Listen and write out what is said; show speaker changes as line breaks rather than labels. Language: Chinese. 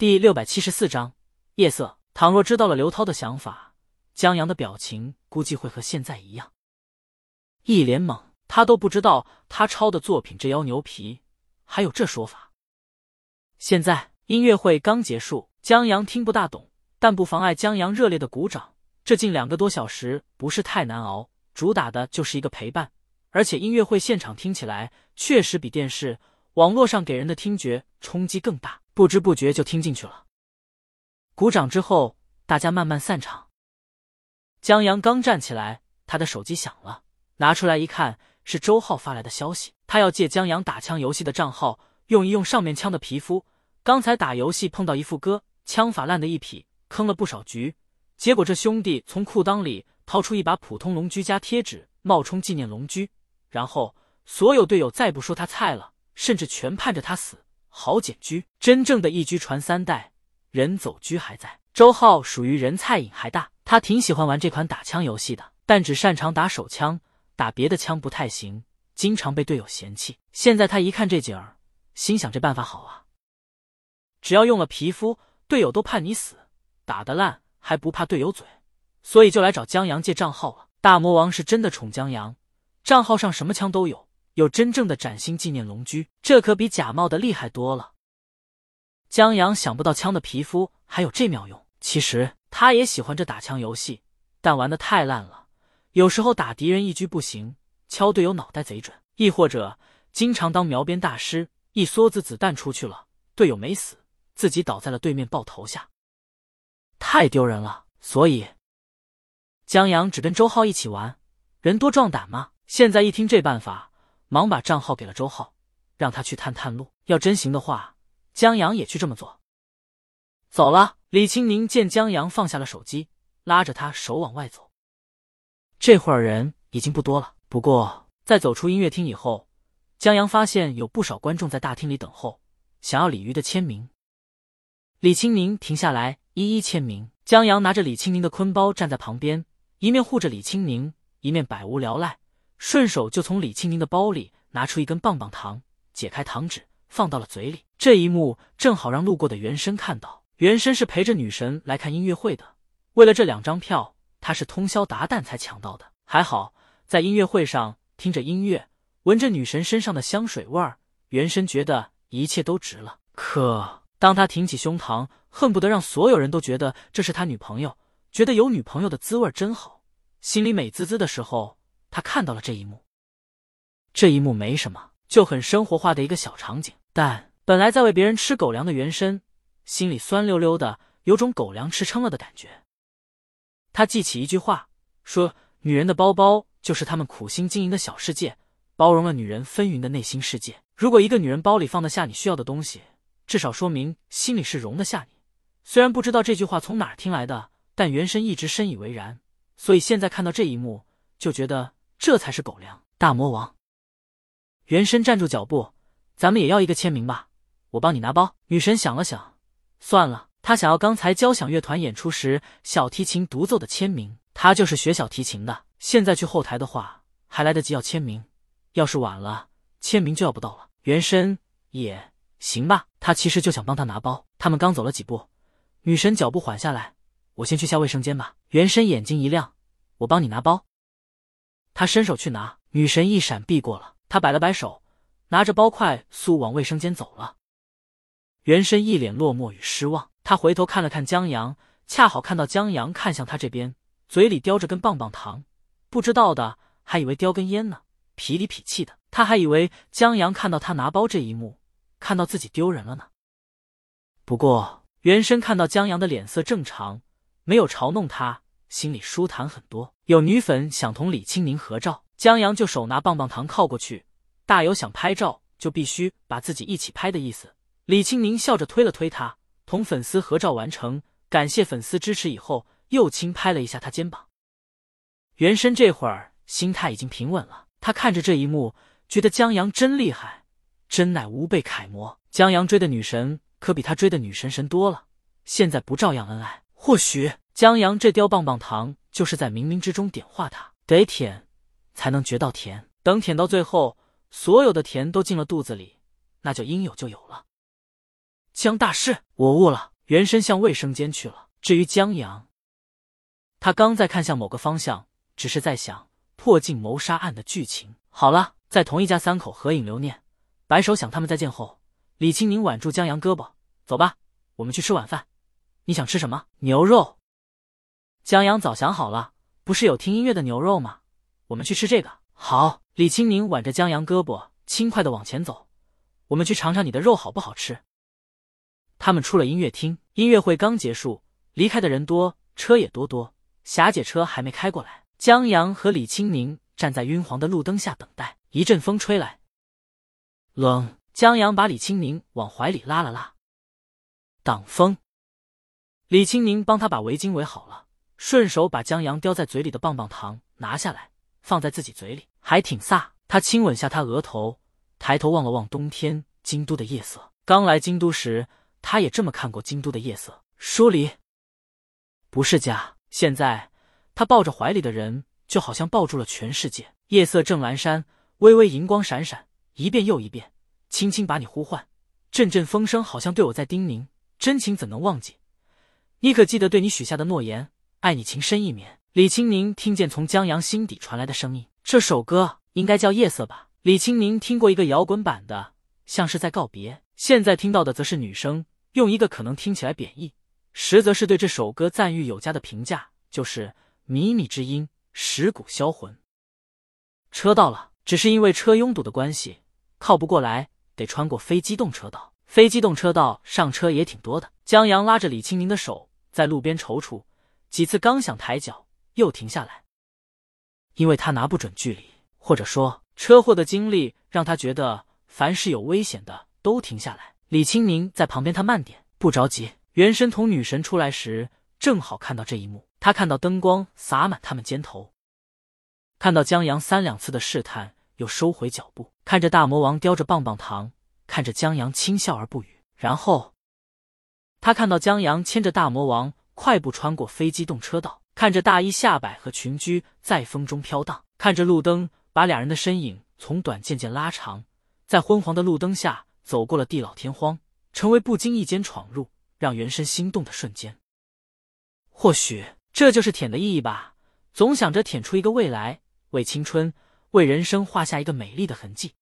第六百七十四章夜色。倘若知道了刘涛的想法，江阳的表情估计会和现在一样，一脸懵。他都不知道他抄的作品这妖牛皮，还有这说法。现在音乐会刚结束，江阳听不大懂，但不妨碍江阳热烈的鼓掌。这近两个多小时不是太难熬，主打的就是一个陪伴。而且音乐会现场听起来确实比电视、网络上给人的听觉冲击更大，不知不觉就听进去了。鼓掌之后，大家慢慢散场。江阳刚站起来，他的手机响了，拿出来一看，是周浩发来的消息，他要借江阳打枪游戏的账号用一用上面枪的皮肤。刚才打游戏碰到一副哥，枪法烂的一匹，坑了不少局。结果这兄弟从裤裆里掏出一把普通龙驹加贴纸，冒充纪念龙驹。然后所有队友再不说他菜了，甚至全盼着他死，好捡车。真正的一车传三代，人走车还在。周浩属于人菜瘾还大，他挺喜欢玩这款打枪游戏的，但只擅长打手枪，打别的枪不太行，经常被队友嫌弃。现在他一看这景儿，心想这办法好啊，只要用了皮肤，队友都盼你死，打得烂还不怕队友嘴，所以就来找江阳借账号了。大魔王是真的宠江阳。账号上什么枪都有，有真正的崭新纪念龙驹，这可比假冒的厉害多了。江阳想不到枪的皮肤还有这妙用，其实他也喜欢这打枪游戏，但玩的太烂了。有时候打敌人一狙不行，敲队友脑袋贼准；亦或者经常当描边大师，一梭子子弹出去了，队友没死，自己倒在了对面爆头下，太丢人了。所以江阳只跟周浩一起玩，人多壮胆嘛。现在一听这办法，忙把账号给了周浩，让他去探探路。要真行的话，江阳也去这么做。走了，李青宁见江阳放下了手机，拉着他手往外走。这会儿人已经不多了，不过在走出音乐厅以后，江阳发现有不少观众在大厅里等候，想要李鱼的签名。李青宁停下来一一签名。江阳拿着李青宁的坤包站在旁边，一面护着李青宁，一面百无聊赖。顺手就从李青宁的包里拿出一根棒棒糖，解开糖纸放到了嘴里。这一幕正好让路过的原生看到。原生是陪着女神来看音乐会的，为了这两张票，他是通宵达旦才抢到的。还好在音乐会上听着音乐，闻着女神身上的香水味儿，原生觉得一切都值了。可当他挺起胸膛，恨不得让所有人都觉得这是他女朋友，觉得有女朋友的滋味真好，心里美滋滋的时候。他看到了这一幕，这一幕没什么，就很生活化的一个小场景。但本来在为别人吃狗粮的原身，心里酸溜溜的，有种狗粮吃撑了的感觉。他记起一句话，说：“女人的包包就是他们苦心经营的小世界，包容了女人纷纭的内心世界。如果一个女人包里放得下你需要的东西，至少说明心里是容得下你。”虽然不知道这句话从哪听来的，但原身一直深以为然，所以现在看到这一幕，就觉得。这才是狗粮！大魔王，原身站住脚步，咱们也要一个签名吧，我帮你拿包。女神想了想，算了，她想要刚才交响乐团演出时小提琴独奏的签名，她就是学小提琴的。现在去后台的话，还来得及要签名，要是晚了，签名就要不到了。原身也行吧，他其实就想帮他拿包。他们刚走了几步，女神脚步缓下来，我先去下卫生间吧。原身眼睛一亮，我帮你拿包。他伸手去拿，女神一闪避过了。他摆了摆手，拿着包快速往卫生间走了。原身一脸落寞与失望，他回头看了看江阳，恰好看到江阳看向他这边，嘴里叼着根棒棒糖，不知道的还以为叼根烟呢，痞里痞气的。他还以为江阳看到他拿包这一幕，看到自己丢人了呢。不过原身看到江阳的脸色正常，没有嘲弄他。心里舒坦很多。有女粉想同李青宁合照，江阳就手拿棒棒糖靠过去，大有想拍照就必须把自己一起拍的意思。李青宁笑着推了推他，同粉丝合照完成，感谢粉丝支持以后，又轻拍了一下他肩膀。原身这会儿心态已经平稳了，他看着这一幕，觉得江阳真厉害，真乃吾辈楷模。江阳追的女神可比他追的女神神多了，现在不照样恩爱？或许。江阳这叼棒棒糖，就是在冥冥之中点化他，得舔才能觉到甜。等舔到最后，所有的甜都进了肚子里，那就应有就有了。江大师，我悟了。原身向卫生间去了。至于江阳，他刚在看向某个方向，只是在想破镜谋杀案的剧情。好了，在同一家三口合影留念。白手想他们再见后，李青宁挽住江阳胳膊：“走吧，我们去吃晚饭。你想吃什么？牛肉。”江阳早想好了，不是有听音乐的牛肉吗？我们去吃这个。好。李青宁挽着江阳胳膊，轻快的往前走。我们去尝尝你的肉好不好吃。他们出了音乐厅，音乐会刚结束，离开的人多，车也多多。霞姐车还没开过来，江阳和李青宁站在晕黄的路灯下等待。一阵风吹来，冷。江阳把李青宁往怀里拉了拉，挡风。李青宁帮他把围巾围好了，顺手把江阳叼在嘴里的棒棒糖拿下来，放在自己嘴里，还挺飒。他亲吻下他额头，抬头望了望冬天京都的夜色。刚来京都时。他也这么看过京都的夜色，疏离不是家。现在他抱着怀里的人，就好像抱住了全世界。夜色正阑珊，微微银光闪闪，一遍又一遍，轻轻把你呼唤。阵阵风声好像对我在叮咛，真情怎能忘记？你可记得对你许下的诺言？爱你情深意绵。李青宁听见从江阳心底传来的声音，这首歌应该叫《夜色》吧？李青宁听过一个摇滚版的，像是在告别。现在听到的则是女生用一个可能听起来贬义，实则是对这首歌赞誉有加的评价，就是“靡靡之音，蚀骨销魂”。车到了，只是因为车拥堵的关系，靠不过来，得穿过非机动车道。非机动车道上车也挺多的。江阳拉着李青宁的手，在路边踌躇几次，刚想抬脚，又停下来，因为他拿不准距离，或者说车祸的经历让他觉得，凡是有危险的。都停下来！李青宁在旁边，他慢点，不着急。原身同女神出来时，正好看到这一幕。他看到灯光洒满他们肩头，看到江阳三两次的试探，又收回脚步，看着大魔王叼着棒棒糖，看着江阳轻笑而不语。然后，他看到江阳牵着大魔王快步穿过非机动车道，看着大衣下摆和裙裾在风中飘荡，看着路灯把两人的身影从短渐渐拉长，在昏黄的路灯下。走过了地老天荒，成为不经意间闯入让原身心动的瞬间。或许这就是舔的意义吧，总想着舔出一个未来，为青春、为人生画下一个美丽的痕迹。